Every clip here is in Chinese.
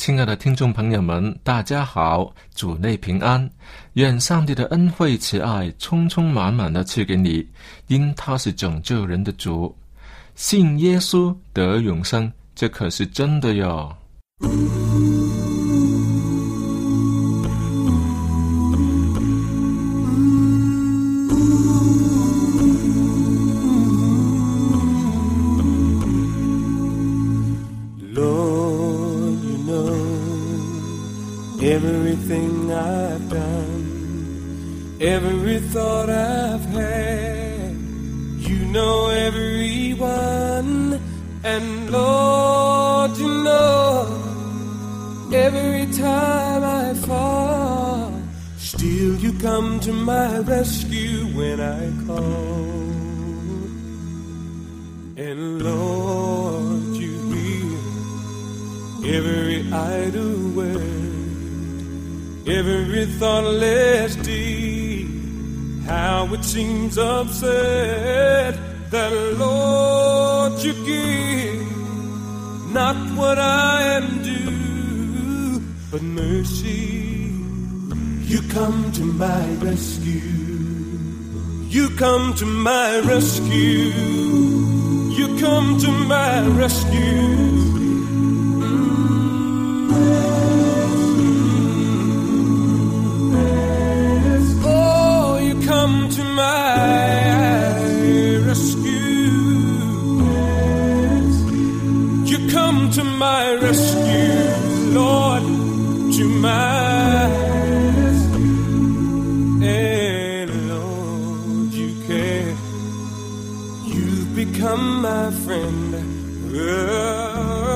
亲爱的听众朋友们，大家好，主内平安，愿上帝的恩惠慈爱充充满满的赐给你，因他是拯救人的主，信耶稣得永生，这可是真的哟。Every thought I've had. You know everyone, and Lord, you know every time I fall, still you come to my rescue when I call. And Lord, you hear every idle word every thoughtless deed. How it seems absurd that, Lord, you give not what I am due, but mercy. You come to my rescue. You come to my rescue. You come to my rescue. My rescue, you come to my rescue, Lord, to my become my friend.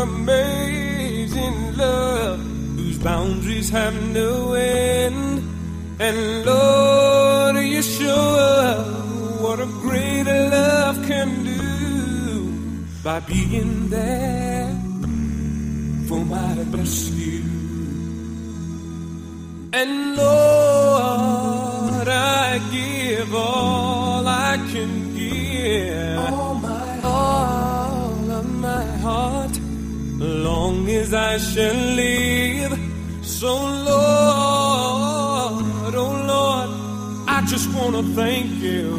Amazing love, whose boundaries have no end. And Lord, you show what a greater love can do by being there for my rescue. And Lord, I give all I can give, all, my all of my heart, long as I shall live. So, I just want to thank you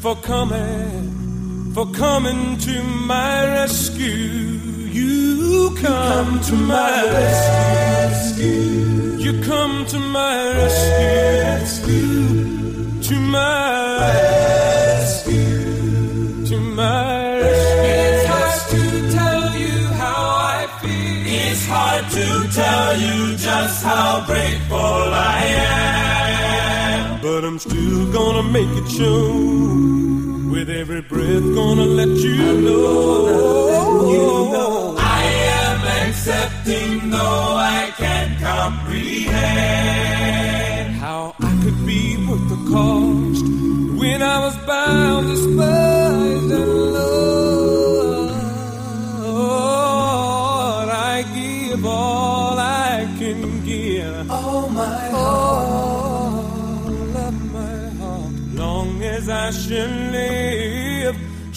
for coming, for coming to my rescue. You come to my rescue. You come to my rescue. To my rescue. To my rescue. It's hard to tell you how I feel. It's hard to tell you just how grateful I am. Gonna make it show. With every breath, gonna let you know. You know. I am accepting, though I can't comprehend how I could be worth the cost when I was bound, despised, and Lord,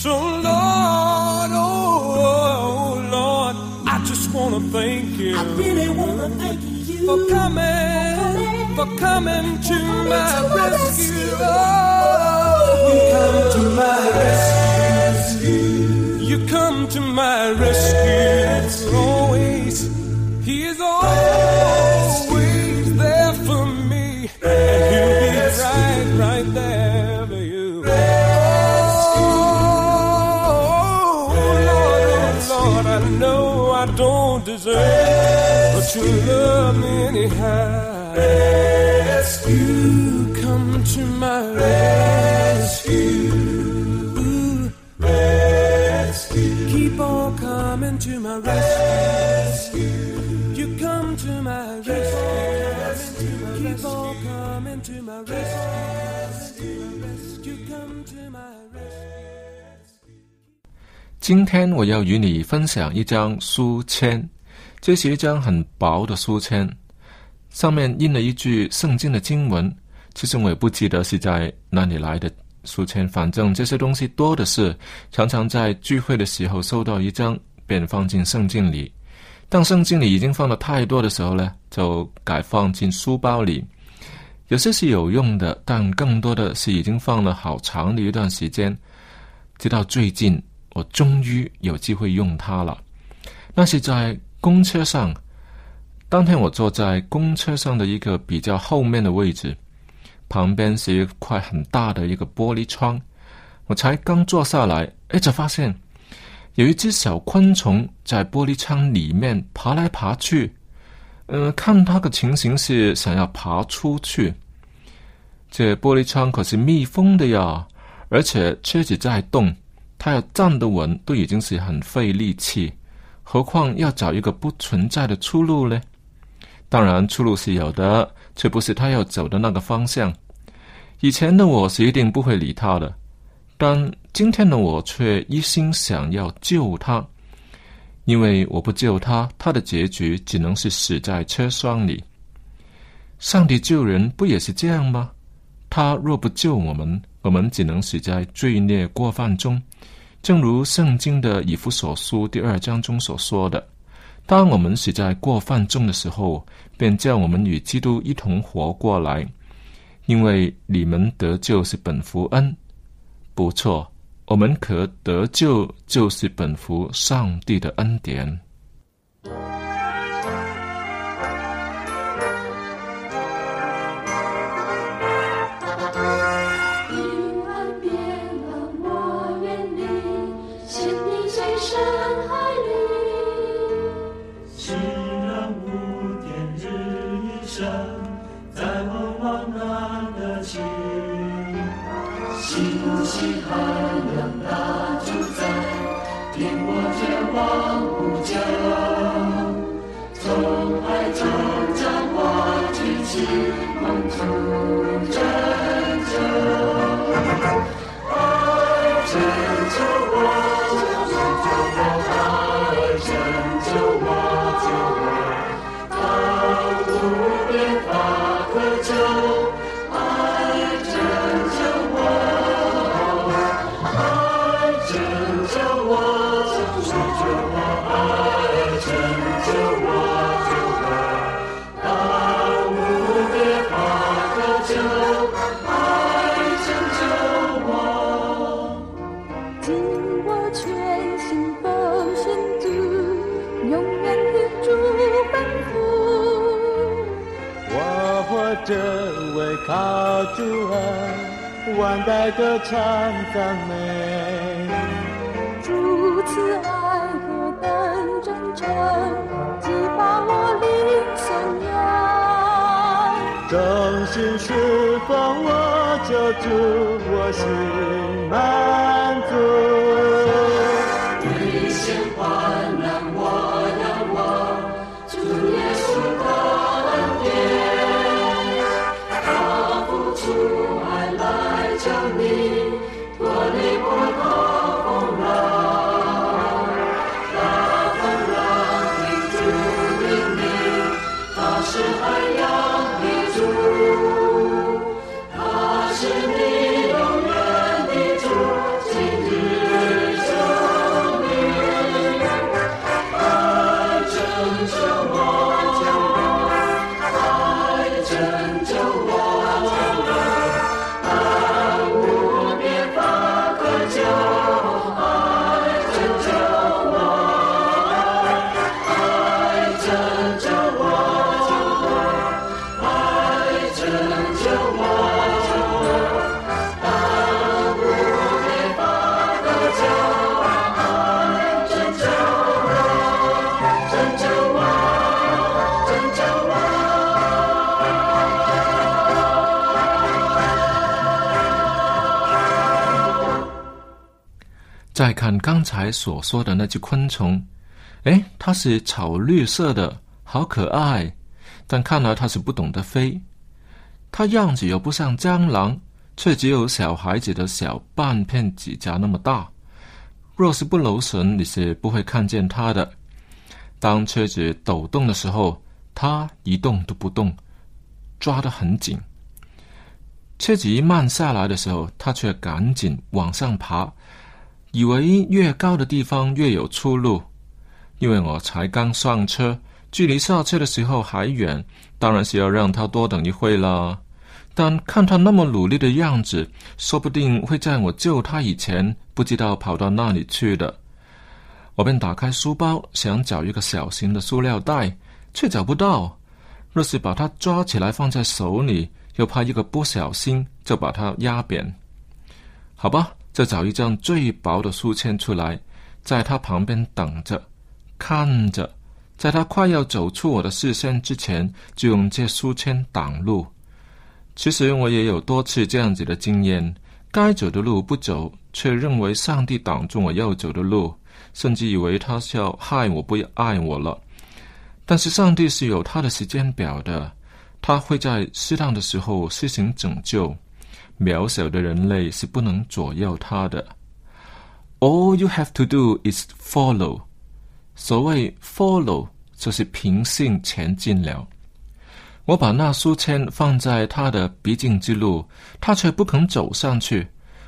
So, Lord, oh, Lord, I just want to thank you I really wanna thank you for coming, for coming to my rescue. Oh, you come to my rescue. You come to my rescue. Always, He is always deserve, but you love me anyhow. Rescue, come to my rescue. Rescue, keep on coming to my rescue. You come to my rescue. Keep on coming to my rescue. You come to my rescue. 今天我要与你分享一张书签，这是一张很薄的书签，上面印了一句圣经的经文。其实我也不记得是在哪里来的书签，反正这些东西多的是，常常在聚会的时候收到一张，便放进圣经里。当圣经里已经放的太多的时候呢，就改放进书包里。有些是有用的，但更多的是已经放了好长的一段时间，直到最近我终于有机会用它了。那是在公车上，当天我坐在公车上的一个比较后面的位置，旁边是一块很大的一个玻璃窗。我才刚坐下来，哎，就发现有一只小昆虫在玻璃窗里面爬来爬去。嗯，看它的情形是想要爬出去。这玻璃窗可是密封的呀，而且车子在动，它要站得稳都已经是很费力气，何况要找一个不存在的出路呢？当然，出路是有的，却不是他要走的那个方向。以前的我是一定不会理他的，但今天的我却一心想要救他。因为我不救他，他的结局只能是死在车窗里。上帝救人不也是这样吗？他若不救我们，我们只能死在罪孽过犯中。正如圣经的以弗所书第二章中所说的：“当我们死在过犯中的时候，便叫我们与基督一同活过来。因为你们得救是本福恩。”不错。我们可得救，就是本福上帝的恩典。主恩，万代歌唱赞美。主慈爱和等真诚，激发我灵颂扬。忠心侍奉我救主，我心满再看刚才所说的那只昆虫，诶，它是草绿色的，好可爱。但看来它是不懂得飞，它样子又不像蟑螂，却只有小孩子的小半片指甲那么大。若是不留神，你是不会看见它的。当车子抖动的时候，它一动都不动，抓得很紧。车子一慢下来的时候，它却赶紧往上爬，以为越高的地方越有出路。因为我才刚上车，距离下车的时候还远，当然是要让他多等一会啦。但看他那么努力的样子，说不定会在我救他以前，不知道跑到哪里去的。我便打开书包，想找一个小型的塑料袋，却找不到。若是把它抓起来放在手里，又怕一个不小心就把它压扁。好吧，就找一张最薄的书签出来，在他旁边等着，看着，在他快要走出我的视线之前，就用这书签挡路。其实我也有多次这样子的经验，该走的路不走，却认为上帝挡住我要走的路，甚至以为他是要害我不爱我了。但是上帝是有他的时间表的，他会在适当的时候施行拯救。渺小的人类是不能左右他的。All you have to do is follow。所谓 follow，就是凭信前进了。我把那书签放在他的必经之路，他却不肯走上去。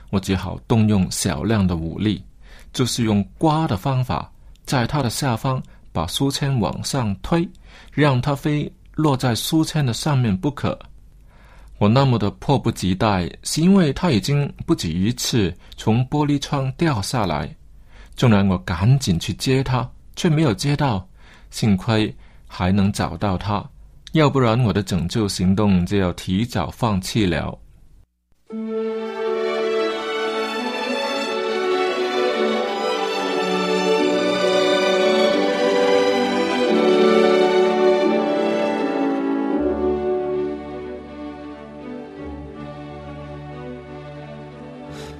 我只好动用小量的武力，就是用刮的方法，在他的下方把书签往上推，让他非落在书签的上面不可。我那么的迫不及待，是因为他已经不止一次从玻璃窗掉下来。纵然我赶紧去接他，却没有接到，幸亏还能找到他，要不然我的拯救行动就要提早放弃了。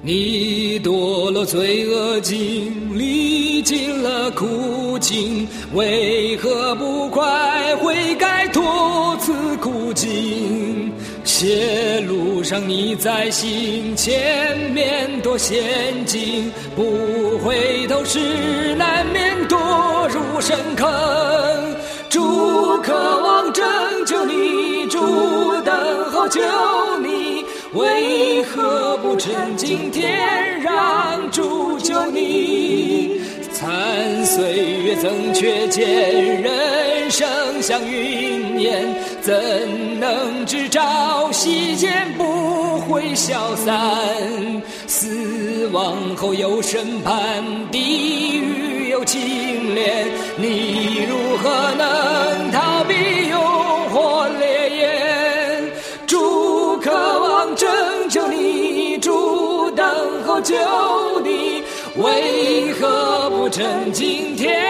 你堕落罪恶境，历尽了苦境，为何不快悔改脱此苦境？邪路上你在行，前面多险境，不回头是难免堕入深坑。主渴望拯救你，主等候救，为何不趁今天让主救你？残岁月增缺见，人生像云烟，怎能知朝夕间不会消散？死亡后有审判，地狱有清廉，你趁今天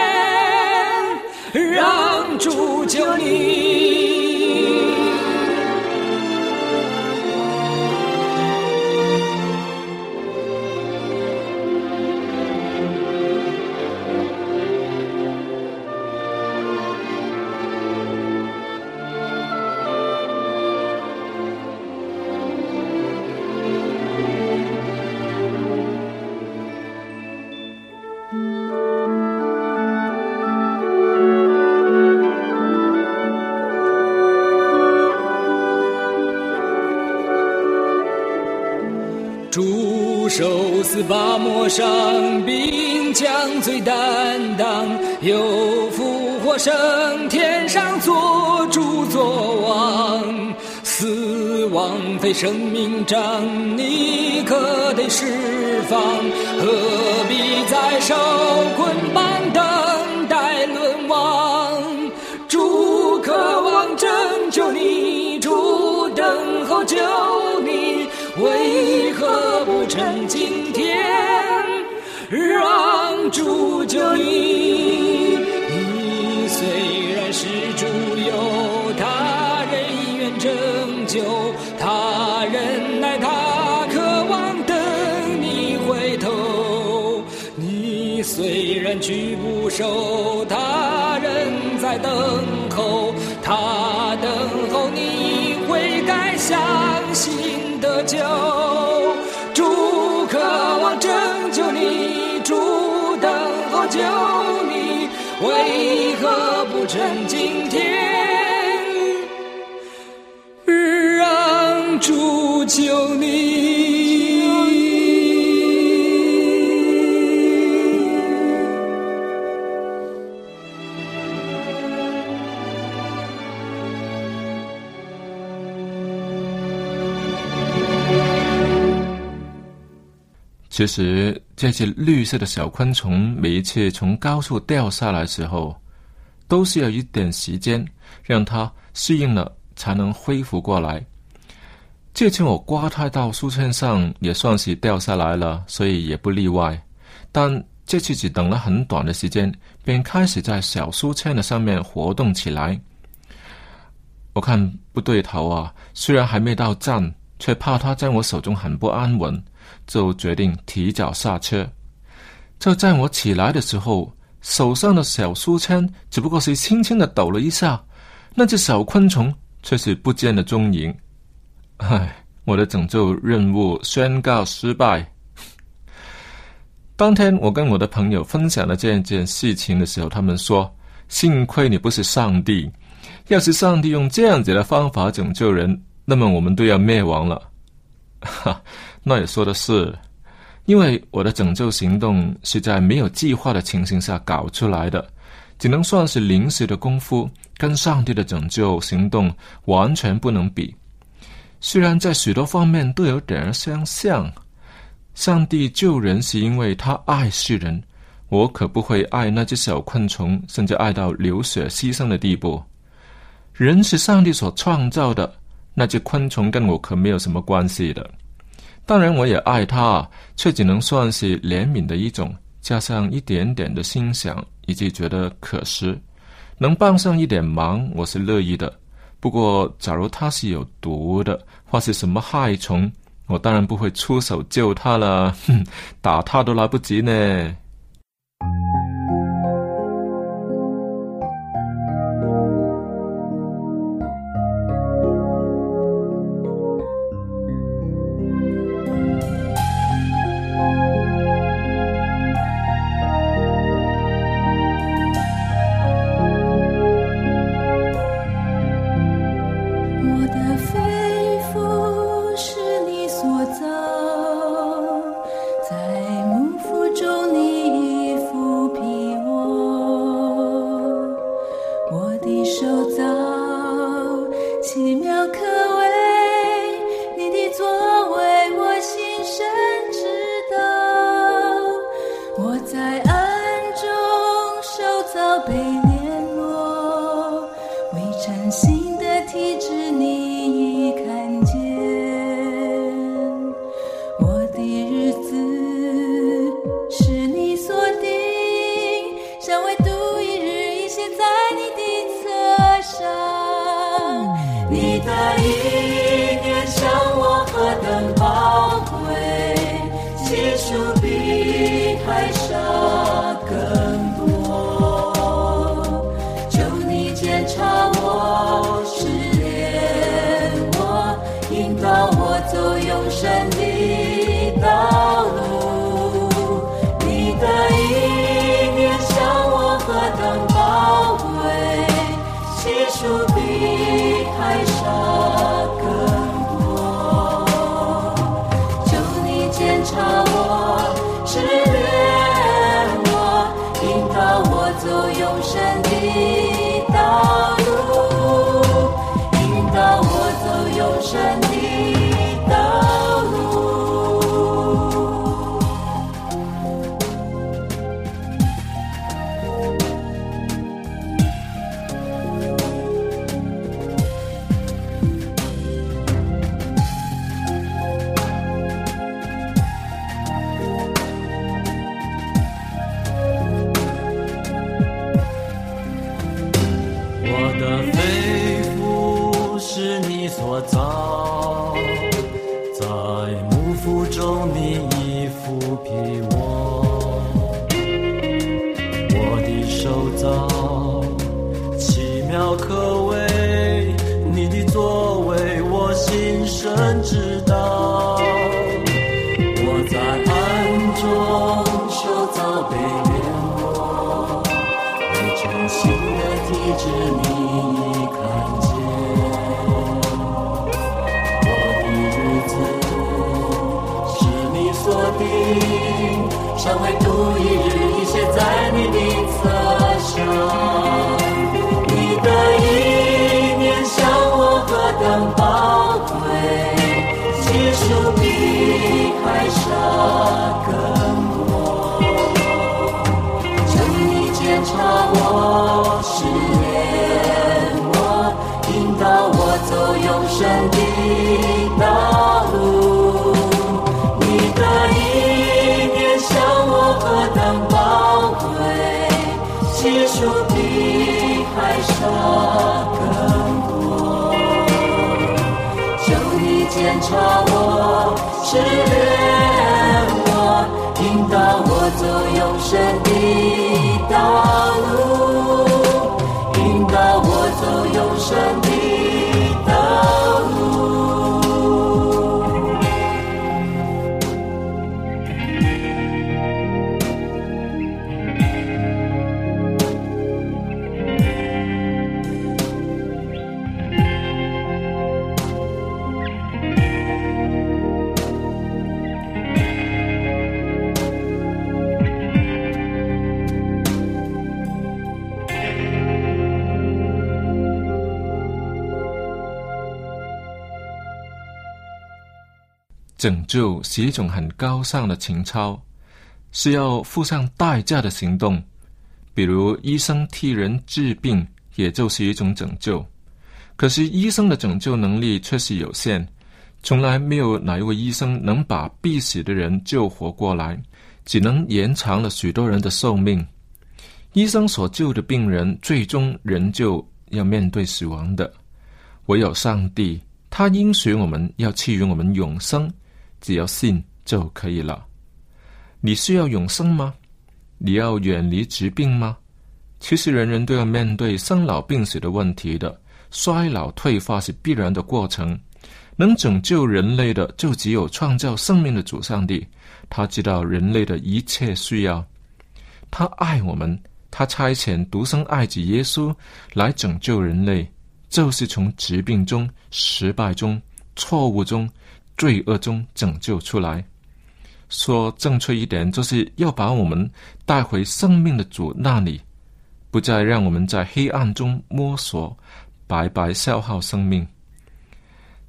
让主救你？出手似拔抹伤，兵将最担当，又复活升天上做主做王。死亡非生命仗，你可得释放，何必再受捆绑趁今天让主救你？你虽然是主有他人愿拯救，他人乃他渴望等你回头。你虽然举不手，他人在等候，他等候你会该，相信得救。救你，为何不趁今天让主救你？其实这些绿色的小昆虫，每一次从高处掉下来时候，都需要一点时间让它适应了，才能恢复过来。这次我刮它到书签上，也算是掉下来了，所以也不例外。但这次只等了很短的时间，便开始在小书签的上面活动起来。我看不对头啊，虽然还没到站，却怕它在我手中很不安稳。就决定提早下车。就在我起来的时候，手上的小书签只不过是轻轻的抖了一下，那只小昆虫却是不见了踪影。唉，我的拯救任务宣告失败。当天我跟我的朋友分享了这件事情的时候，他们说：“幸亏你不是上帝，要是上帝用这样子的方法拯救人，那么我们都要灭亡了。”哈。那也说的是，因为我的拯救行动是在没有计划的情形下搞出来的，只能算是临时的功夫，跟上帝的拯救行动完全不能比。虽然在许多方面都有点儿相像，上帝救人是因为他爱世人，我可不会爱那只小昆虫，甚至爱到流血牺牲的地步。人是上帝所创造的，那只昆虫跟我可没有什么关系的。当然，我也爱他，却只能算是怜悯的一种，加上一点点的心想，以及觉得可惜，能帮上一点忙，我是乐意的。不过，假如他是有毒的，或是什么害虫，我当然不会出手救他了，哼，打他都来不及呢。册上。你的意念向我何等宝贵，其数比海沙检查我，试炼我，引导我走永生的道路，引导我走永生拯救是一种很高尚的情操，是要付上代价的行动。比如医生替人治病，也就是一种拯救。可是医生的拯救能力却是有限，从来没有哪一位医生能把必死的人救活过来，只能延长了许多人的寿命。医生所救的病人，最终仍旧要面对死亡的。唯有上帝，他应许我们要赐予我们永生，只要信就可以了。你需要永生吗？你要远离疾病吗？其实人人都要面对生老病死的问题的，衰老退化是必然的过程。能拯救人类的，就只有创造生命的主上帝。他知道人类的一切需要，他爱我们，他差遣独生爱子耶稣来拯救人类，就是从疾病中、失败中、错误中、罪恶中拯救出来。说正确一点，就是要把我们带回生命的主那里，不再让我们在黑暗中摸索，白白消耗生命。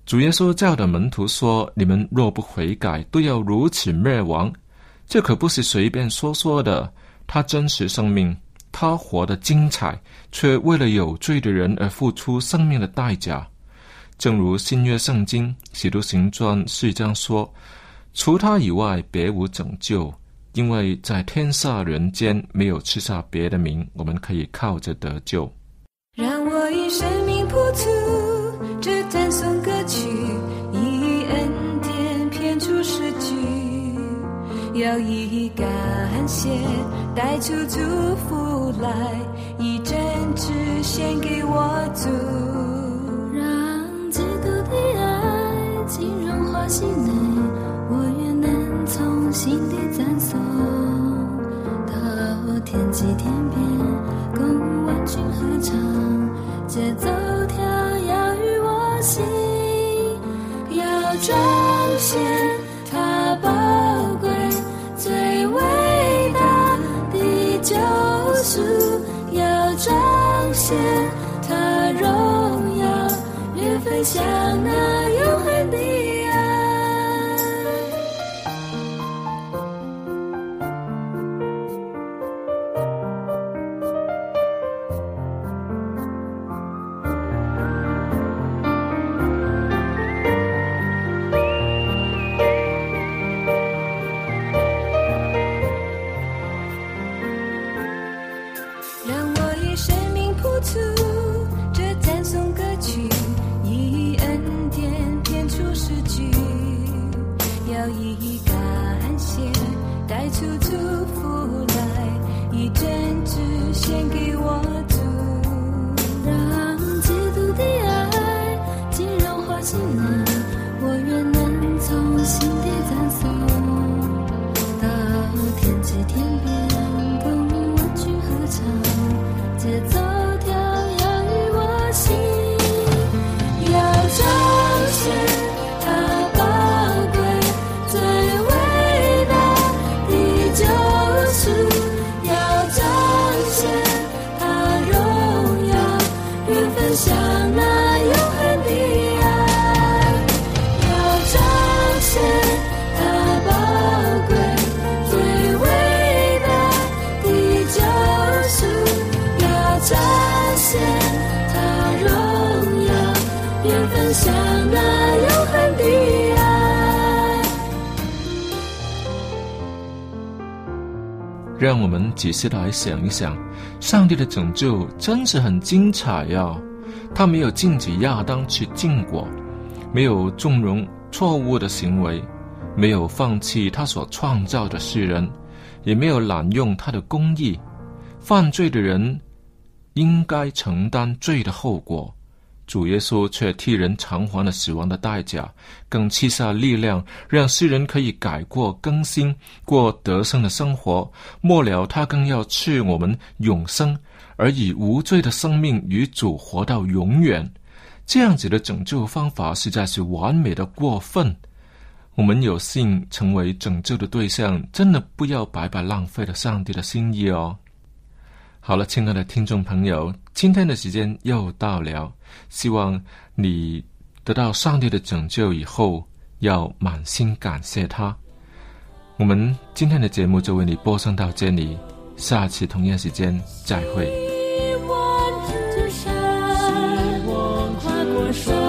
主耶稣教的门徒说：“你们若不悔改，都要如此灭亡。”这可不是随便说说的。他真实生命，他活得精彩，却为了有罪的人而付出生命的代价。正如新约圣经《使徒行传》四章说。除他以外，别无拯救，因为在天下人间没有赐下别的名，我们可以靠着得救。让我以生命谱出这赞颂歌曲，以恩典编出诗句，要以感谢带出祝福来，以真挚献给我主，心内，我愿能从心底赞颂，到天际天边，共万军合唱，节奏跳跃于我心，要彰显他宝贵最伟大的救赎，要彰显他荣耀，越分享让我们仔细来想一想，上帝的拯救真是很精彩呀、他没有禁止亚当去禁果，没有纵容错误的行为，没有放弃他所创造的世人，也没有滥用他的公义。犯罪的人应该承担罪的后果，主耶稣却替人偿还了死亡的代价，更赐下力量，让世人可以改过更新，过得胜的生活。末了，他更要赐我们永生，而以无罪的生命与主活到永远。这样子的拯救方法实在是完美的过分。我们有幸成为拯救的对象，真的不要白白浪费了上帝的心意哦。好了，亲爱的听众朋友，今天的时间又到了，希望你得到上帝的拯救以后，要满心感谢他。我们今天的节目就为你播送到这里，下次同样时间再会。希望之山，跨过山。